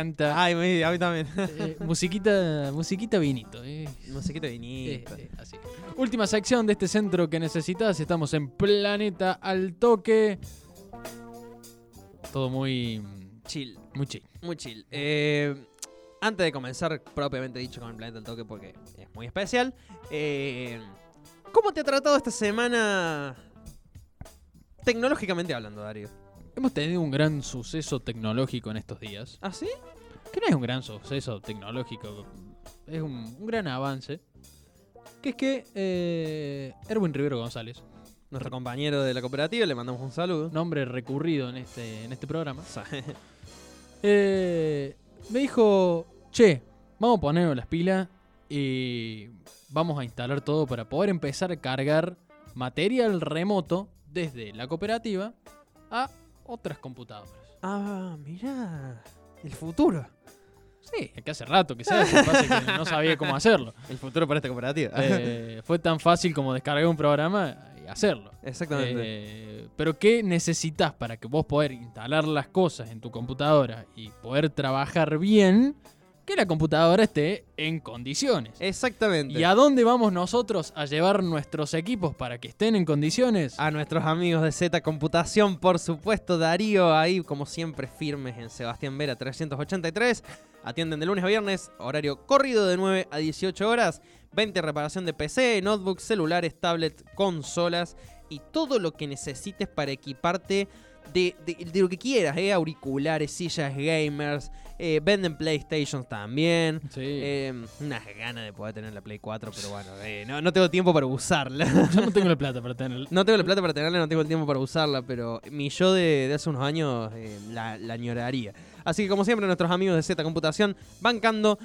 Encanta. Ay, me- a mí también. Eh, musiquita, musiquita vinito. eh. Musiquita Eh, vinito. eh, así. Última sección de este centro que necesitas. Estamos en Planeta al Toque. Todo muy, Chill, muy chill. muy chill. Eh, antes de comenzar, propiamente dicho, con el planeta del toque, porque es muy especial. eh, ¿Cómo te ha tratado esta semana? Tecnológicamente hablando, Darío. Hemos tenido un gran suceso tecnológico en estos días. ¿Ah, sí? Que no es un gran suceso tecnológico, es un, un gran avance. Que es que eh, Erwin Rivero González, Nuestro compañero de la cooperativa, le mandamos un saludo. nombre recurrido en este, en este programa, eh, me dijo, che, vamos a ponernos las pilas y vamos a instalar todo para poder empezar a cargar material remoto desde la cooperativa a otras computadoras. ah, mira. El futuro. Sí, que hace rato que se que no sabía cómo hacerlo. El futuro para esta cooperativa. Eh, fue tan fácil como descargar un programa y hacerlo. Exactamente. Eh, pero ¿qué necesitas para que vos poder instalar las cosas en tu computadora y poder trabajar bien? Que la computadora esté en condiciones. Exactamente. ¿Y a dónde vamos nosotros a llevar nuestros equipos para que estén en condiciones? A nuestros amigos de Z Computación, por supuesto, Darío, ahí como siempre firmes en Sebastián Vera 383. Atienden de lunes a viernes, horario corrido de 9 a 18 horas. 20 reparación de PC, notebooks, celulares, tablets, consolas y todo lo que necesites para equiparte de, de- de lo que quieras, ¿eh? auriculares, sillas gamers, eh, venden PlayStation también. Sí. Eh, unas ganas de poder tener la Play 4, pero bueno, eh, no, no tengo tiempo para usarla. Yo no tengo la plata para tener. No tengo la plata para tenerla, no tengo el tiempo para usarla, pero mi yo de, de hace unos años la, la añoraría. Así que como siempre, nuestros amigos de Z Computación bancando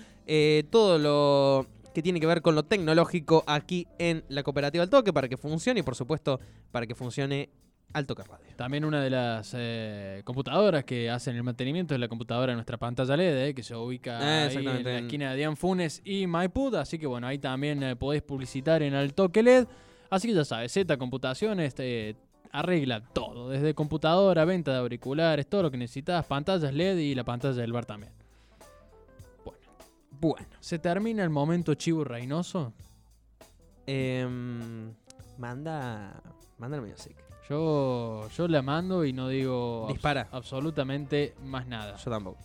todo lo que tiene que ver con lo tecnológico aquí en la cooperativa al toque para que funcione y por supuesto para que funcione al toque radio. También una de las eh, computadoras que hacen el mantenimiento es la computadora de nuestra pantalla LED, eh, que se ubica Eh, ahí en la esquina de Dian Funes y Maipú. Así que bueno, ahí también eh, podés publicitar en toque LED. Así que ya sabes, Z Computaciones te arregla todo, desde computadora, venta de auriculares, todo lo que necesitas, pantallas LED y la pantalla del bar también. Bueno, Se termina el momento chivo reinoso. em, manda, manda el music. Yo, yo la mando y no digo abs- absolutamente más nada. Yo tampoco.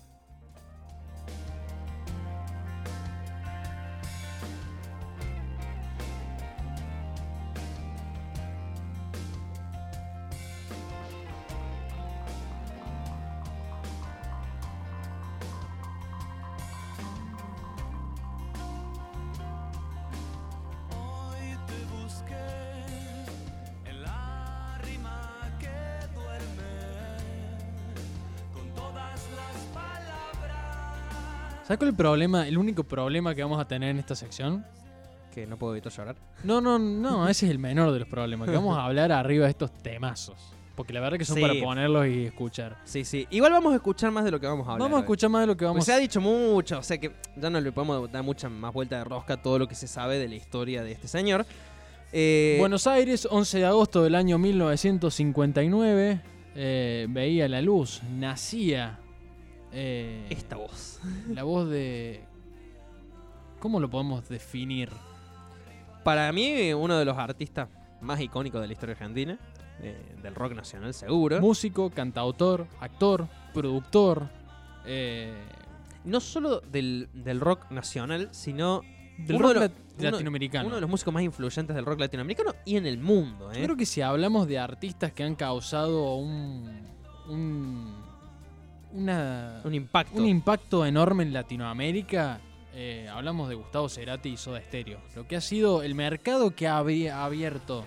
¿Sabes cuál es el problema? El único problema que vamos a tener en esta sección. Que no puedo evitar llorar. No, no, no, ese es el menor de los problemas. Que vamos a hablar arriba de estos temazos. Porque la verdad que son Sí. para ponerlos y escuchar. Sí, sí. Igual vamos a escuchar más de lo que vamos a hablar. Vamos a escuchar más de lo que Pues vamos se ha dicho mucho, o sea que ya no le podemos dar mucha más vuelta de rosca a todo lo que se sabe de la historia de este señor. Eh, Buenos Aires, 11 de agosto del año 1959. eh, veía la luz, nacía eh, esta voz. la voz de... ¿Cómo lo podemos definir? Para mí, uno de los artistas más icónicos de la historia argentina, eh, del rock nacional seguro. Músico, cantautor, actor, productor. eh, no solo del, del rock nacional, sino del Uno rock de uno- latinoamericano. uno de los músicos más influyentes del rock latinoamericano y en el mundo. Yo ¿eh? creo que si hablamos de artistas que han causado un, un una, Un impacto. un impacto enorme en Latinoamérica. eh, hablamos de Gustavo Cerati y Soda Stereo. Lo que ha sido el mercado que ha abri- ha abierto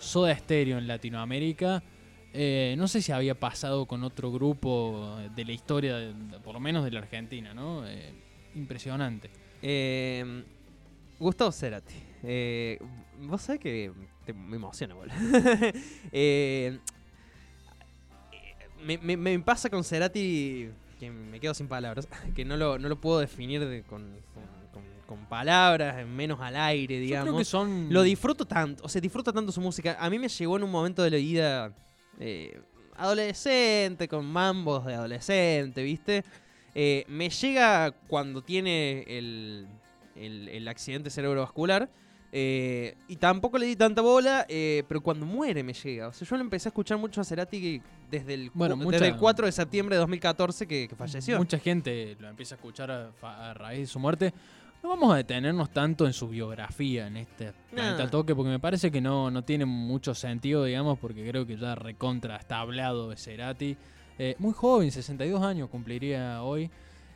Soda Stereo en Latinoamérica. eh, no sé si había pasado con otro grupo de la historia, de- por lo menos de la Argentina, ¿no? Eh, impresionante. Eh, Gustavo Cerati. Vos sabés que te- me emociona, boludo. Me, me- me pasa con Cerati que me quedo sin palabras. Que no lo, no lo puedo definir de- con, con- con- con palabras, menos al aire, Yo digamos. creo que son... Lo disfruto tanto, o sea, disfruto tanto su música. A mí me llegó en un momento de la vida eh, adolescente, con mambos de adolescente, ¿viste? Eh, me llega cuando tiene el, el- el accidente cerebrovascular. Eh, y tampoco le di tanta bola, eh, pero cuando muere me llega. O sea, yo lo empecé a escuchar mucho a Cerati desde el, Bueno, desde el 4 de septiembre de 2014 que, que falleció. Mucha gente lo empieza a escuchar a, raíz de su muerte. No vamos a detenernos tanto en su biografía en este Nah. toque, porque me parece que no, no tiene mucho sentido, digamos, porque creo que ya recontra está hablado de Cerati. Eh, muy joven, 62 años cumpliría hoy.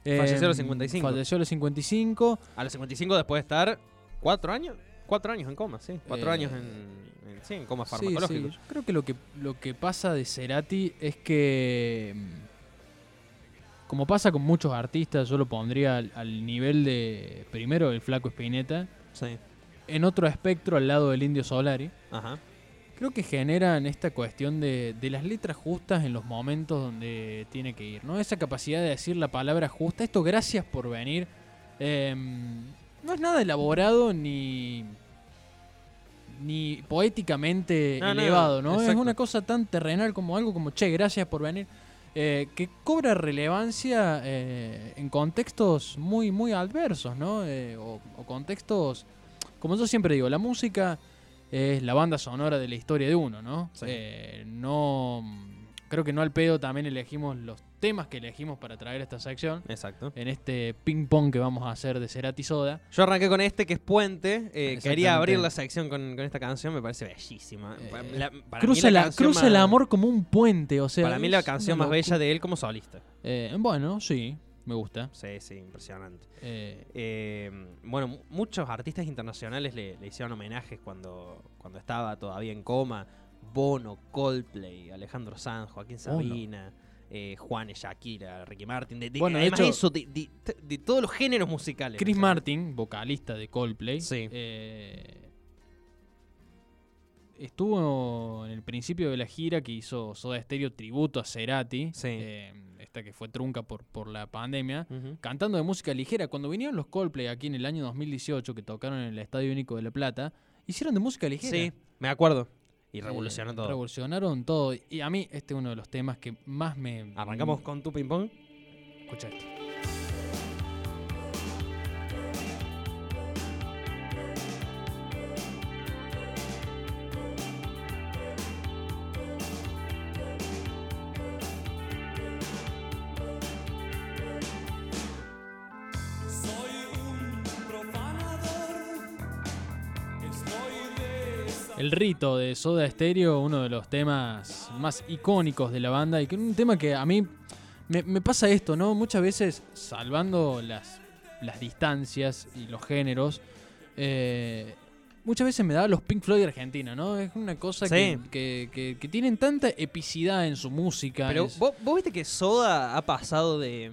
Falleció a los Eh, 55. Falleció a los 55. A los 55 después de estar cuatro años. Cuatro años en coma, sí. Cuatro Eh, años en, en- sí, en coma farmacológico. sí. Yo creo que lo que lo que pasa de Cerati es que mm, como pasa con muchos artistas, yo lo pondría al, al nivel de primero el flaco Spinetta, Sí. en otro espectro al lado del Indio Solari. Ajá. Creo que generan esta cuestión de, de las letras justas en los momentos donde tiene que ir, ¿no? Esa capacidad de decir la palabra justa. Esto, gracias por venir. em, no es nada elaborado ni ni poéticamente No, elevado, ¿no? Es una cosa tan terrenal como algo como, che, gracias por venir, eh, que cobra relevancia eh, en contextos muy, muy adversos, ¿no? Eh, o, o contextos, como yo siempre digo, la música es la banda sonora de la historia de uno, ¿no? Sí. Eh, no, creo que no al pedo también elegimos los temas que elegimos para traer esta sección Exacto. en este ping pong que vamos a hacer de Cerati Soda. Yo arranqué con este que es Puente. eh, Exactamente. quería abrir la sección con, con esta canción, me parece bellísima. Eh, Pa- la- para cruza mí la cruza más- el amor como un puente, o sea. Para mí la canción más bella de él como solista. Eh, bueno, sí, me gusta. Sí, sí, impresionante. Eh, bueno, mu- muchos artistas internacionales le, le hicieron homenajes cuando, cuando estaba todavía en coma. Bono, Coldplay, Alejandro Sanz, Joaquín. Sabina, eh, Juan, Shakira, Ricky Martin. De, de- Bueno, de además hecho- eso, de, de- de todos los géneros musicales. Chris Martin, vocalista de Coldplay, Sí. eh, estuvo en el principio de la gira que hizo Soda Stereo tributo a Cerati, Sí. eh, esta que fue trunca por, por la pandemia, cantando de música ligera. Cuando vinieron los Coldplay aquí en el año 2018, que tocaron en el Estadio Único de La Plata, hicieron de música ligera. Sí, me acuerdo. Y Eh, revolucionó todo. Revolucionaron todo. Y a mí este es uno de los temas que más me... Arrancamos con tu ping pong. Escucha esto. El rito de Soda Stereo, uno de los temas más icónicos de la banda y que un tema que a mí me, me pasa esto, ¿no? Muchas veces, salvando las, las distancias y los géneros, eh, muchas veces me da los Pink Floyd de Argentina, ¿no? Es una cosa que, Sí. que, que- que tienen tanta epicidad en su música. Pero es- ¿vos, vos viste que Soda ha pasado de.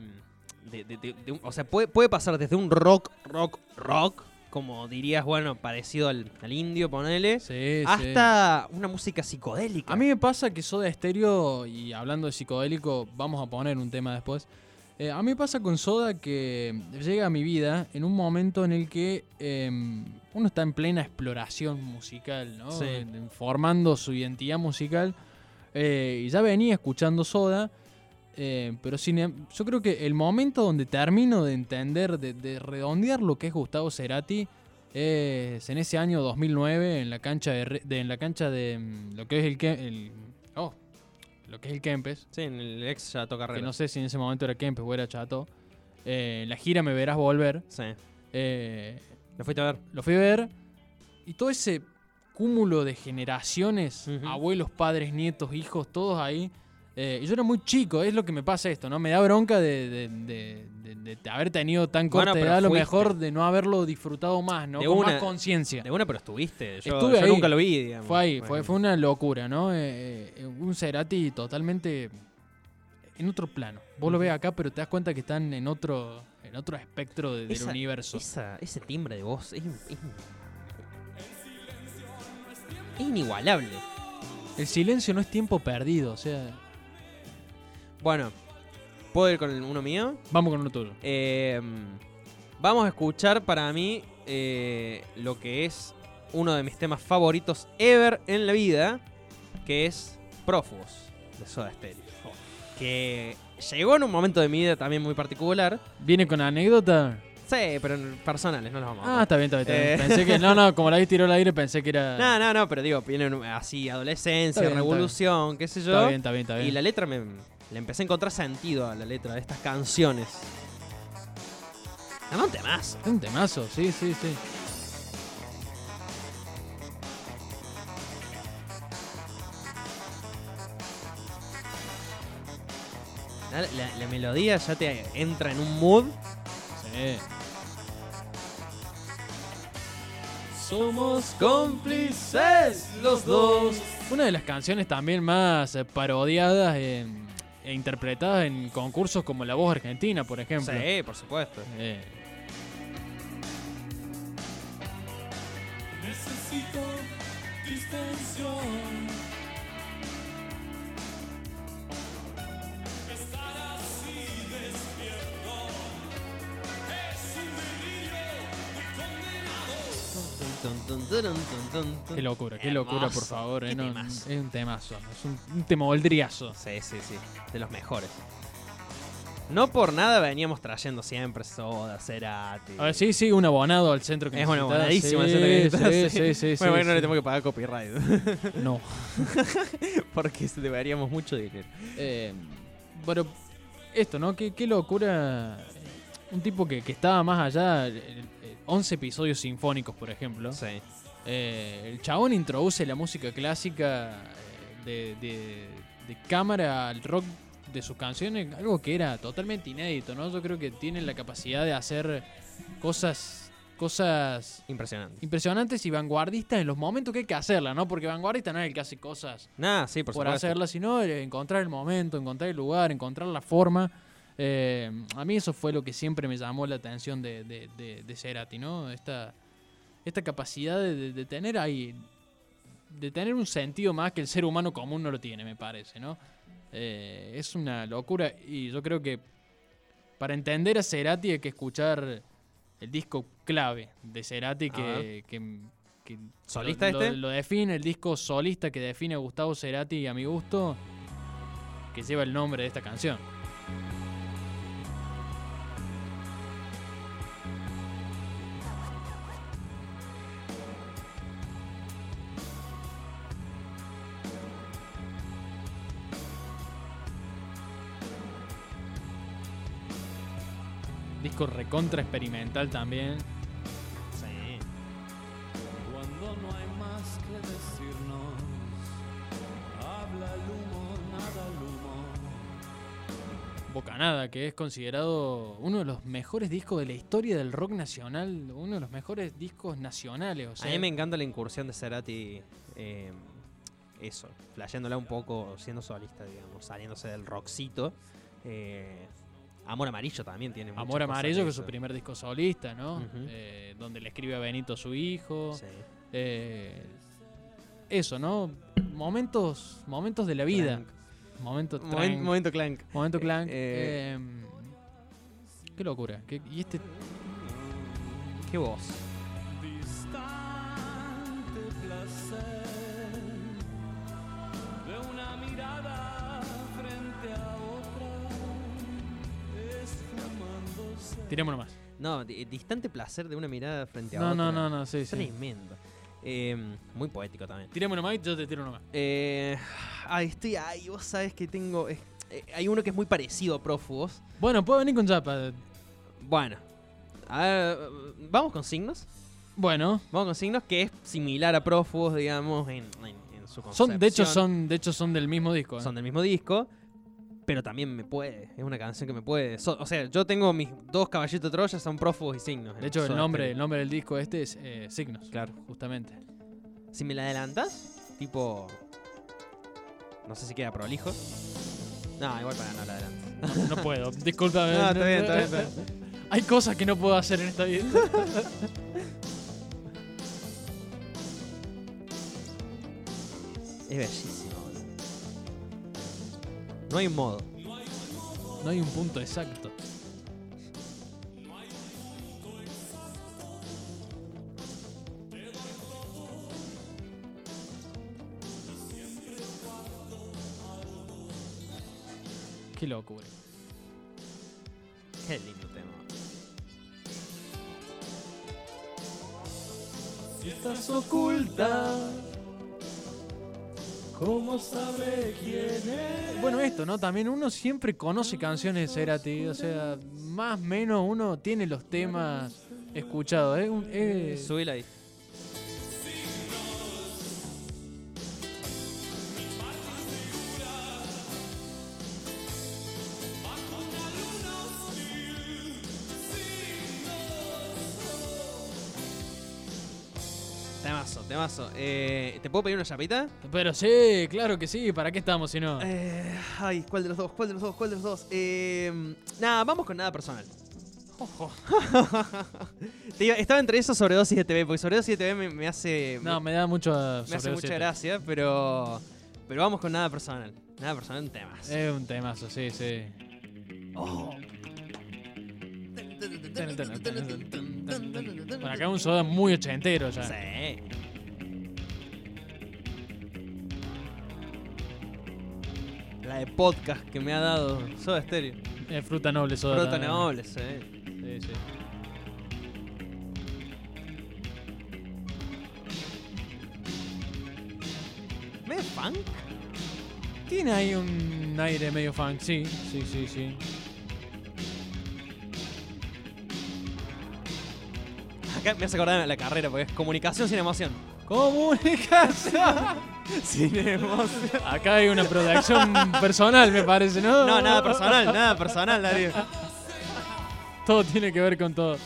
de- de- de- o sea, puede, puede pasar desde un rock, rock, rock, como dirías, bueno, parecido al, al indio, ponele, Sí, sí. hasta una música psicodélica. A mí me pasa que Soda Stereo, y hablando de psicodélico, vamos a poner un tema después. eh, a mí me pasa con Soda que llega a mi vida en un momento en el que eh, uno está en plena exploración musical, ¿no? Sí. Formando su identidad musical. eh, y ya venía escuchando Soda. Eh, pero sin, em- yo creo que el momento donde termino de entender, de, de redondear lo que es Gustavo Cerati, es en ese año 2009 en la cancha de, de- en la cancha de mm, lo que es el, el oh, lo que es el Kempes, Sí, en el ex ya toca que no sé si en ese momento era Kempes o era Chato. Eh, la gira me verás volver. Sí. eh, ¿Lo fuiste a ver? lo fui a ver y todo ese cúmulo de generaciones, abuelos, padres, nietos, hijos, todos ahí, Eh, y yo era muy chico, es lo que me pasa esto, ¿no? Me da bronca de, de- de- haber tenido tan Bueno, corta pero edad, a lo mejor de no haberlo disfrutado más, ¿no? De Con una- más conciencia. De una, pero estuviste. Yo, Estuve yo ahí. nunca lo vi, digamos. Fue ahí, fue, fue una locura, ¿no? Eh, eh, un Cerati totalmente en otro plano. Vos lo ves acá, pero te das cuenta que están en otro, en otro espectro de- del universo. esa- ese timbre de voz es, es- es inigualable. El silencio no es tiempo perdido, o sea, Bueno, ¿puedo ir con el- uno mío? vamos con uno tuyo. Eh, vamos a escuchar para mí eh, lo que es uno de mis temas favoritos ever en la vida, que es Prófugos de Soda Stereo. Que llegó en un momento de mi vida también muy particular. ¿Viene con anécdota? Sí, pero en personales, no los vamos a Ah, contar. está bien, está bien. está bien. Eh. Pensé que, no, no, como la tiró al aire, pensé que era... No, no, no, pero digo, vienen así, adolescencia, Está bien, está revolución, qué sé yo. Está bien, está bien, está bien. Y la letra me. Le empecé a encontrar sentido a la letra de estas canciones. Además, un temazo. Un temazo, sí, sí, sí. La, la- la melodía ya te entra en un mood. Sí. Somos cómplices los dos. Una de las canciones también más eh, parodiadas en- interpretadas en concursos como La Voz Argentina, por ejemplo. Sí, por supuesto. Eh, Necesito distensión. Qué locura, qué locura, por favor. eh, no, es un temazo, es un, un temoldriazo. Sí, sí, sí. De los mejores. No por nada veníamos trayendo siempre soda, Cerati. A ver, sí, sí, un abonado al centro que Es necesitas. abonadísima sí, esa que sí, sí, sí, sí, Bueno, bueno, no le tengo que pagar copyright. No. Porque deberíamos mucho dinero. Eh, bueno, esto, ¿no? Qué, qué locura. Un tipo que, que estaba más allá, 11 episodios sinfónicos, por ejemplo. Sí. Eh, el chabón introduce la música clásica eh, de, de- de cámara al rock de sus canciones, algo que era totalmente inédito, ¿no? Yo creo que tiene la capacidad de hacer cosas, cosas Impresionante. impresionantes y vanguardistas en los momentos que hay que hacerlas, ¿no? Porque vanguardista no es el que hace cosas Nada, sí, por, por, hacerlas, sino encontrar el momento, encontrar el lugar, encontrar la forma. Eh, a mí eso fue lo que siempre me llamó la atención de, de, de, de Cerati, ¿no? Esta, esta capacidad de, tener ahí, de tener un sentido más que el ser humano común no lo tiene, me parece, ¿no? Eh, es una locura y yo creo que para entender a Cerati hay que escuchar el disco clave de Cerati que, que- que ¿Solista lo, este? Lo, lo define, el disco solista que define a Gustavo Cerati a mi gusto, que lleva el nombre de esta canción. Disco recontra experimental también. Sí. Cuando no hay más que decirnos, habla el humo, nada el humo. Bocanada, que es considerado uno de los mejores discos de la historia del rock nacional, uno de los mejores discos nacionales. O sea, a mí me encanta la incursión de Cerati. eh, eso, flasheándola un poco, siendo solista, digamos, saliéndose del rockcito. Eh, Amor Amarillo también tiene Amor Amarillo, que es su primer disco solista, ¿no? Eh, donde le escribe a Benito su hijo. Sí. Eh, eso, ¿no? Momentos, momentos de la vida. Clank. Momentos Momen- trank, momento clank. momento clank. eh, em, qué locura. qué- y este Qué voz. Esfumándose. tirémonos más. No, di- distante placer de una mirada frente a No, otra. no, no, no, sí, sí. Tremendo. Eh, muy poético también. Tirémonos más y yo te tiro uno más. Eh, ay, estoy ahí. Vos sabés que tengo. eh, hay uno que es muy parecido a Prófugos. Bueno, puedo venir con Chapa. Bueno. A ver, vamos con signos. Bueno, Vamos con signos que es similar a Prófugos, digamos, en, en- en su son, de hecho concepción. son, de hecho son del mismo disco. ¿eh? Son del mismo disco. Pero también me puede. Es una canción que me puede. So- o sea, yo tengo mis dos caballitos de Troya, son prófugos y signos. De en hecho, el nombre, el nombre del disco este es eh, Signos. Claro. Justamente. Si me la adelantas, tipo. No sé si queda prolijo. No, igual para no la adelanto. No, no puedo. Discúlpame. No, está bien, está bien, está bien. Hay cosas que no puedo hacer en esta vida. Es bellísimo. No hay un modo. No hay un punto exacto. Qué locura. Qué lindo tema. Estás oculta. ¿Cómo sabe quién es? Bueno, esto, ¿no? También uno siempre conoce canciones de Cerati. O sea, más o menos uno tiene los temas escuchados. ¿eh? Un- eh, Subila ahí. Temazo, temazo. Eh, ¿Te puedo pedir una chapita? Pero sí, claro que sí. ¿Para qué estamos si no? Eh, ay, ¿cuál de los dos? ¿Cuál de los dos? ¿Cuál de los dos? Eh, nada, vamos con nada personal. Digo, estaba entre eso sobredosis de TV, porque sobredosis de TV me, me hace. No, me da mucho. me hace mucha gracia, pero. Pero vamos con nada personal. Nada personal en temas. Es un temazo, sí, sí. Bueno, acá un soda muy ochentero ya. Sí. La de podcast que me ha dado Soda Stereo. Eh, fruta noble soda. También. Nobles, sí. Sí, sí. ¿Medio funk? Tiene ahí un aire medio funk, sí, sí, sí, sí. Acá me hace acordar de la carrera, porque es comunicación sin emoción. Comunicación. Acá hay una producción personal, me parece, ¿no? No, nada personal, nada personal, Darío. Todo tiene que ver con todo.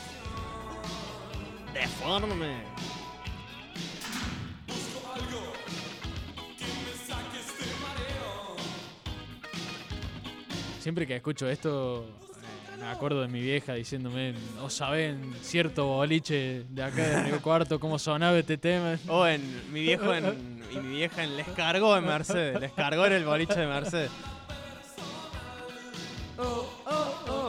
Deforme. Siempre que escucho esto, me acuerdo de mi vieja diciéndome, o saben cierto boliche de acá de Río Cuarto cómo sonaba este tema. O en mi viejo en, y mi vieja Les Cargó en Mercedes. Les Cargó en el boliche de Mercedes.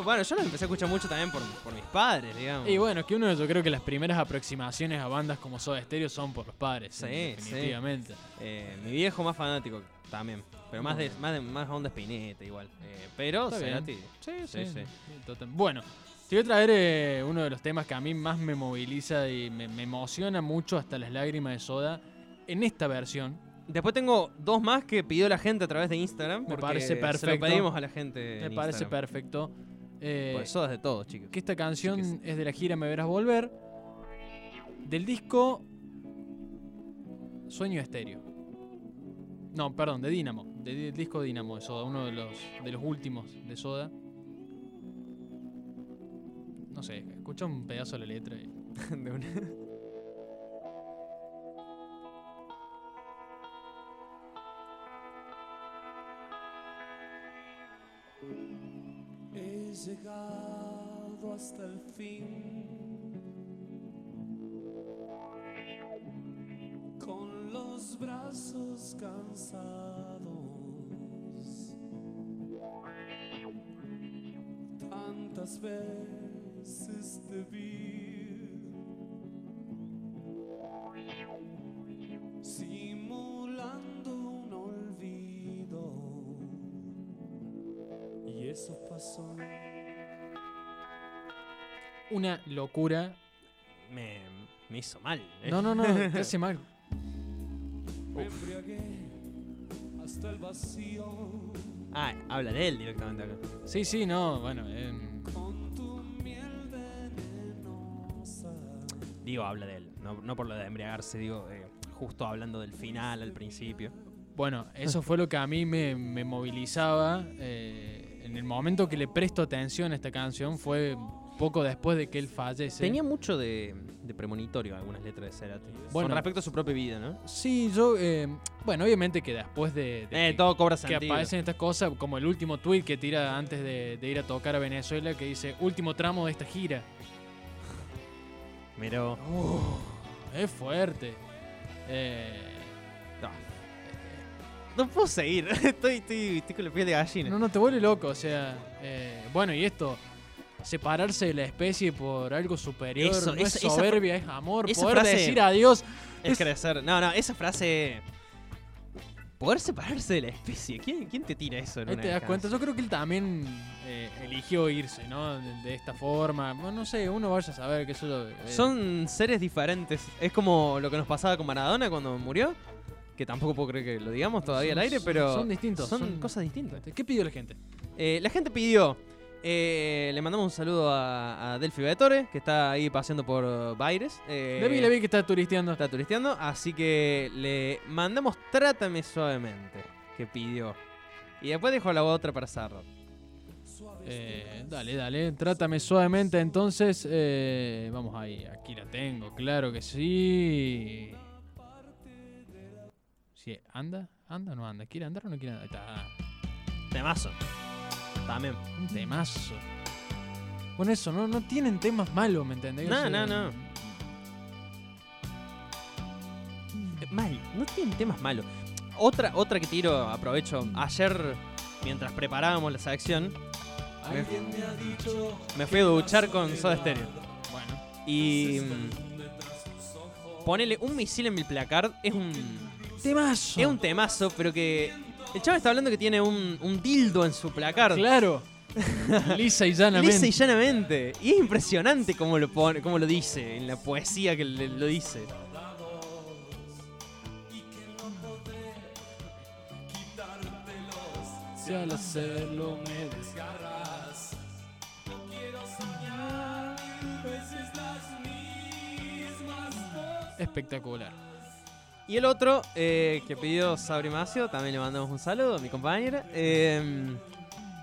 Bueno, yo lo empecé a escuchar mucho también por, por mis padres, digamos. Y bueno, que uno yo creo que las primeras aproximaciones a bandas como Soda Stereo son por los padres, Sí, eh, sí. definitivamente. Eh, mi viejo más fanático también. Pero más de, más de más onda Spinetta igual. Eh, pero. Cerati. Sí, Sí, sí. sí. Bueno, te voy a traer eh, uno de los temas que a mí más me moviliza y me, me emociona mucho hasta las lágrimas de Soda en esta versión. Después tengo dos más que pidió la gente a través de Instagram. Me parece Se lo perfecto. pedimos a la gente. Me en parece Instagram. perfecto. Eh, Pues sodas de todos, chicos. que esta canción es de la gira Me Verás Volver, del disco Sueño Estéreo. No, perdón, de Dínamo, de- del disco Dínamo de Soda, uno de los, de los últimos de Soda. No sé, escucha un pedazo de la letra y... De una- con los brazos cansados. Tantas veces te vi simulando un olvido. Y eso pasó. Una locura. me, me hizo mal. ¿eh? No, no, no, te hace mal. Me embriagué hasta el vacío Ah, habla de él directamente acá. Sí, sí, no, bueno. con tu miel venenosa. Digo, habla de él. No, no por lo de embriagarse, digo, eh, justo hablando del final al principio. Bueno, eso fue lo que a mí me, me movilizaba. eh, en el momento que le presto atención a esta canción fue poco después de que él fallece. Tenía mucho de, de premonitorio algunas letras de Cerati. Bueno. Con respecto a su propia vida, ¿no? Sí, yo. eh, bueno, obviamente que después de. de Eh, que- todo cobra que sentido. aparecen estas cosas, como el último tweet que tira antes de, de ir a tocar a Venezuela, que dice: último tramo de esta gira. Pero Es fuerte. Eh, no puedo seguir. estoy, estoy, estoy con la piel de gallina. no, no te vuelve loco, o sea. eh, bueno, y esto. Separarse de la especie por algo superior Eso, no es esa- soberbia, es amor. esa Poder frase- decir adiós. Es, Es- crecer. No, no, esa frase. Poder separarse de la especie. ¿Quién, quién te tira eso en Ahí una te das cuenta. Yo creo que él también eh, eligió irse, ¿no? De, de esta forma. Bueno, no sé, uno vaya a saber que eso. eh, Son seres diferentes. Es como lo que nos pasaba con Maradona cuando murió. Que tampoco puedo creer que lo digamos todavía son- al aire, pero. Son distintos. Son, cosas distintas. ¿Qué pidió la gente? Eh, la gente pidió. Eh, le mandamos un saludo a, a Delphi Vetore, que está ahí paseando por Baires. Eh, le vi, le vi que está turisteando. Está turisteando, así que le mandamos Trátame suavemente, que pidió. Y después dejo la otra para cerrar. Eh, dale, dale, trátame suavemente entonces. eh, vamos ahí, aquí la tengo, claro que sí. Sí, ¿anda? ¿Anda o no anda? ¿Quiere andar o no quiere andar? Ahí está, Temazo. También. un temazo. Bueno, eso, no, no tienen temas malos, ¿me entendés? No, no, no. Eh, Mal, no tienen temas malos. Otra, otra que tiro, aprovecho. Ayer, mientras preparábamos la sección, me, me fui a duchar con Soda Stereo. Bueno, Y. mm, Ponele un misil en mi placard es un. temazo. Es un temazo, pero que. El chaval está hablando que tiene un, un dildo en su placard. Claro. Lisa y llanamente. Lisa y llanamente. Y es impresionante cómo lo pone, cómo lo dice, en la poesía que le- lo dice. Si al hacerlo me desgarras. Espectacular. Y el otro eh, que pidió Sabri Macio, también le mandamos un saludo a mi compañera. eh,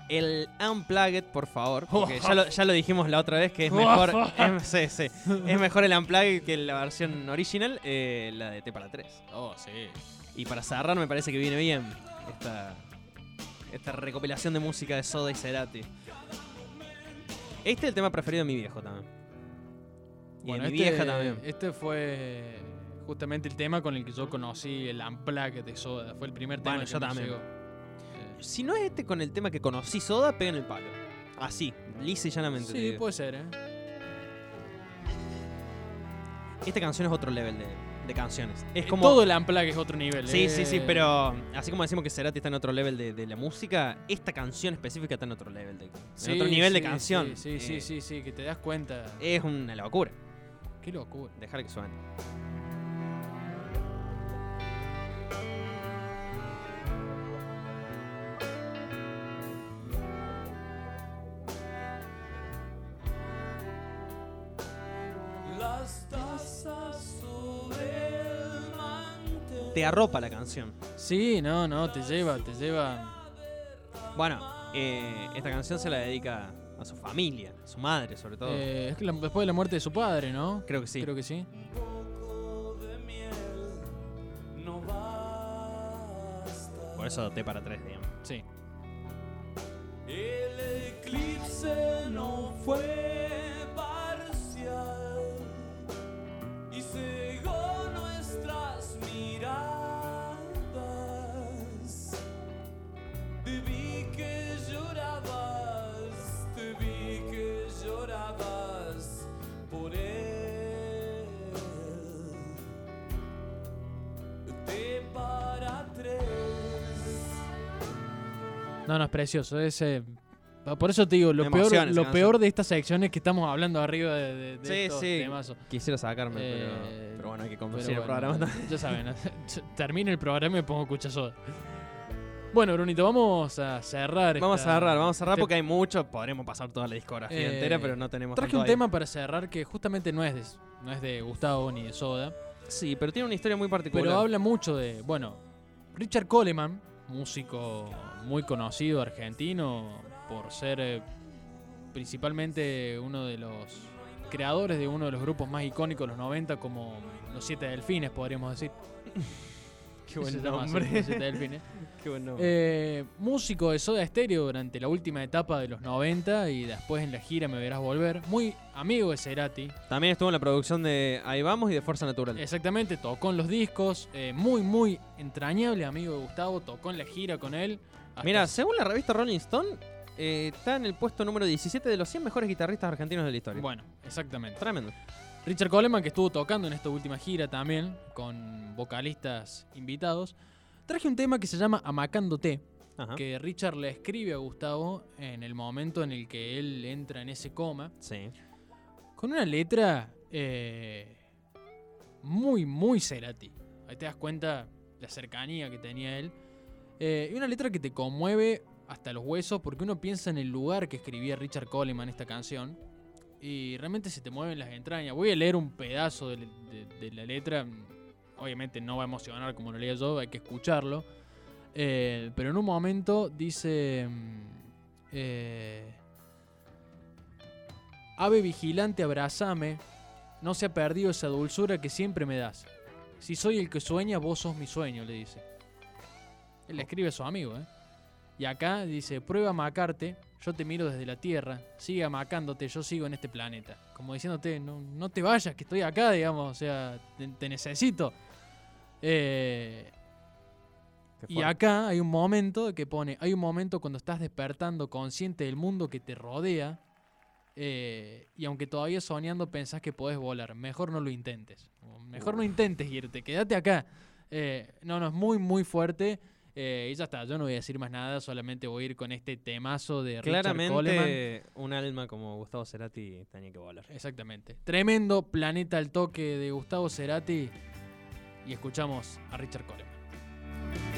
el Unplugged, por favor, porque ya lo, ya lo dijimos la otra vez que es mejor, es, sí, sí, es mejor el Unplugged que la versión original, eh, la de T para 3. Oh, sí. Y para cerrar me parece que viene bien esta, esta recopilación de música de Soda y Cerati. Este es el tema preferido de mi viejo también. Y de mi vieja también. Este fue justamente el tema con el que yo conocí el Unplugged de Soda. Fue el primer tema Bueno, que yo me también. llegó. Eh, Si no es este con el tema que conocí Soda, pega en el palo. Así, lisa y llanamente. te sí, puede ser, ¿eh? Esta canción es otro level de, de canciones. Es Eh, como. Todo el Unplugged es otro nivel. Sí, eh. sí, sí, pero así como decimos que Cerati está en otro level de, de la música, esta canción específica está en otro level de, Sí, en otro nivel de canción. Sí, sí, Eh, sí, sí, sí, que te das cuenta. Es una locura. Qué locura. Dejar que suene. Te arropa la canción. Sí, no, no, te lleva, te lleva. Bueno, eh, esta canción se la dedica a su familia, a su madre sobre todo. Eh, es que la- después de la muerte de su padre, ¿no? Creo que sí. Creo que sí. de miel no basta. Por eso T para tres, digamos. Sí. El eclipse no fue No, no, es precioso. Es, eh, por eso te digo, lo, peor, lo peor de esta sección es que estamos hablando arriba de, de, de Sí, estos sí. temazos. Quisiera sacarme, pero, Eh, pero bueno, hay que conducir el programa. Ya saben, termina el programa y me pongo escucha soda. Bueno, Brunito, vamos a cerrar. Vamos a cerrar, vamos a cerrar este- porque hay mucho. Podremos pasar toda la discografía Eh, entera, pero no tenemos Traje un ahí. tema para cerrar que justamente no es de, no es de Gustavo ni de Soda, Sí, pero tiene una historia muy particular. pero habla mucho de, bueno, Richard Coleman, músico muy conocido argentino por ser eh, principalmente uno de los creadores de uno de los grupos más icónicos de los 90 como Los Siete Delfines, podríamos decir. Qué buen nombre. Qué buen nombre. Eh, músico de Soda Stereo durante la última etapa de los 90 y después en la gira Me Verás Volver. Muy amigo de Cerati. También estuvo en la producción de Ahí Vamos y de Fuerza Natural. Exactamente, tocó en los discos. eh, muy, muy entrañable amigo de Gustavo. Tocó en la gira con él. Mira, según la revista Rolling Stone, eh, está en el puesto número 17 de los 100 mejores guitarristas argentinos de la historia. Bueno, exactamente. Tremendo. Richard Coleman, que estuvo tocando en esta última gira también, con vocalistas invitados. Traje un tema que se llama Amacándote, Ajá. que Richard le escribe a Gustavo en el momento en el que él entra en ese coma. Sí. Con una letra eh, muy, muy Cerati. Ahí te das cuenta la cercanía que tenía él. Eh, y una letra que te conmueve hasta los huesos porque uno piensa en el lugar que escribía Richard Coleman esta canción. Y realmente se te mueven las entrañas. Voy a leer un pedazo de, de- de la letra. Obviamente no va a emocionar como lo leía yo, hay que escucharlo. Eh, pero en un momento dice... mm, eh, Ave vigilante, abrázame. No se ha perdido esa dulzura que siempre me das. Si soy el que sueña, vos sos mi sueño, le dice. Él le escribe a su amigo, ¿eh? Y acá dice, prueba a macarte, yo te miro desde la tierra, sigue amacándote, yo sigo en este planeta. Como diciéndote, no, no te vayas, que estoy acá, digamos, o sea, te, te necesito. Eh, y acá hay un momento que pone, hay un momento cuando estás despertando consciente del mundo que te rodea eh, y aunque todavía soñando pensás que podés volar, mejor no lo intentes. Mejor no intentes irte, quédate acá. Eh, no, no, es muy, muy fuerte. Eh, y ya está, yo no voy a decir más nada, solamente voy a ir con este temazo de Richard Coleman. Claramente, un alma como Gustavo Cerati tenía que volar. Exactamente. Tremendo Planeta al Toque de Gustavo Cerati. Y escuchamos a Richard Coleman.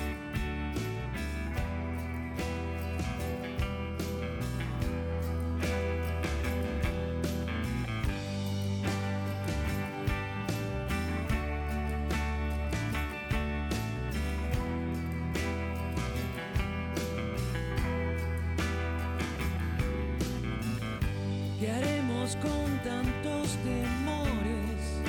¿Qué haremos con tantos temores,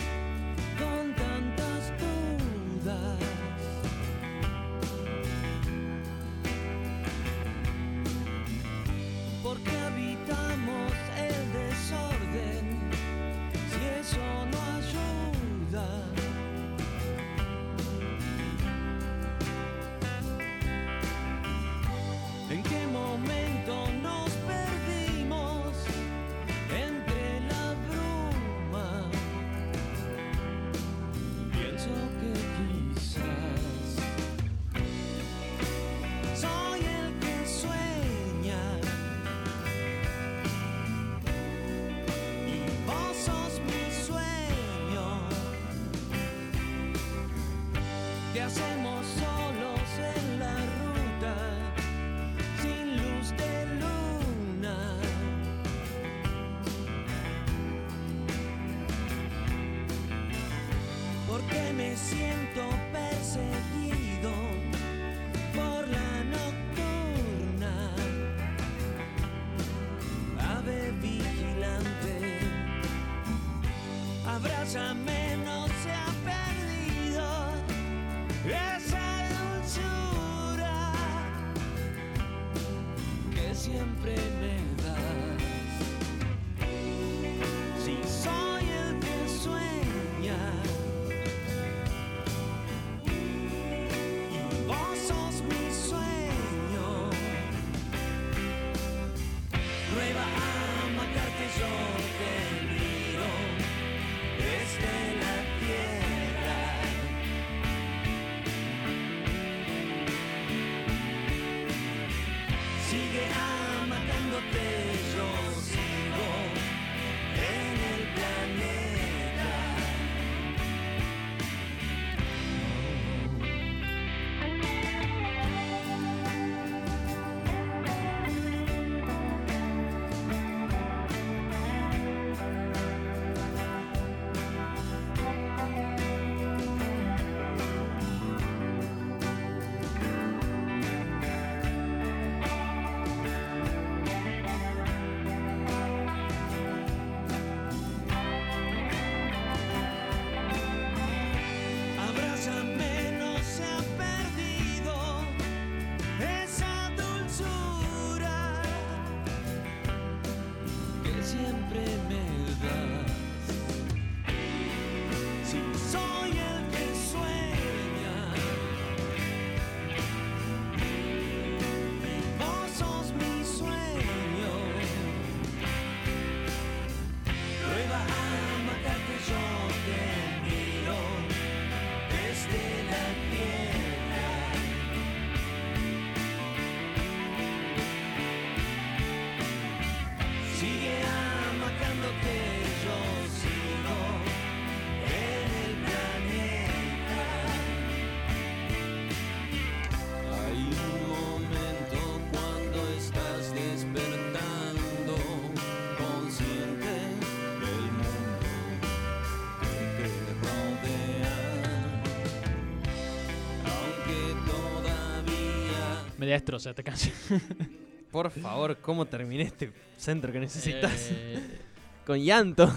destroza esta canción. Por favor, ¿cómo terminé este centro que necesitas? Eh, Con llanto.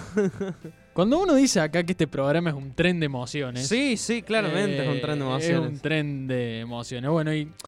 cuando uno dice acá que este programa es un tren de emociones. Sí, sí, claramente es un tren de eh, emociones. Es un tren de emociones. Bueno, y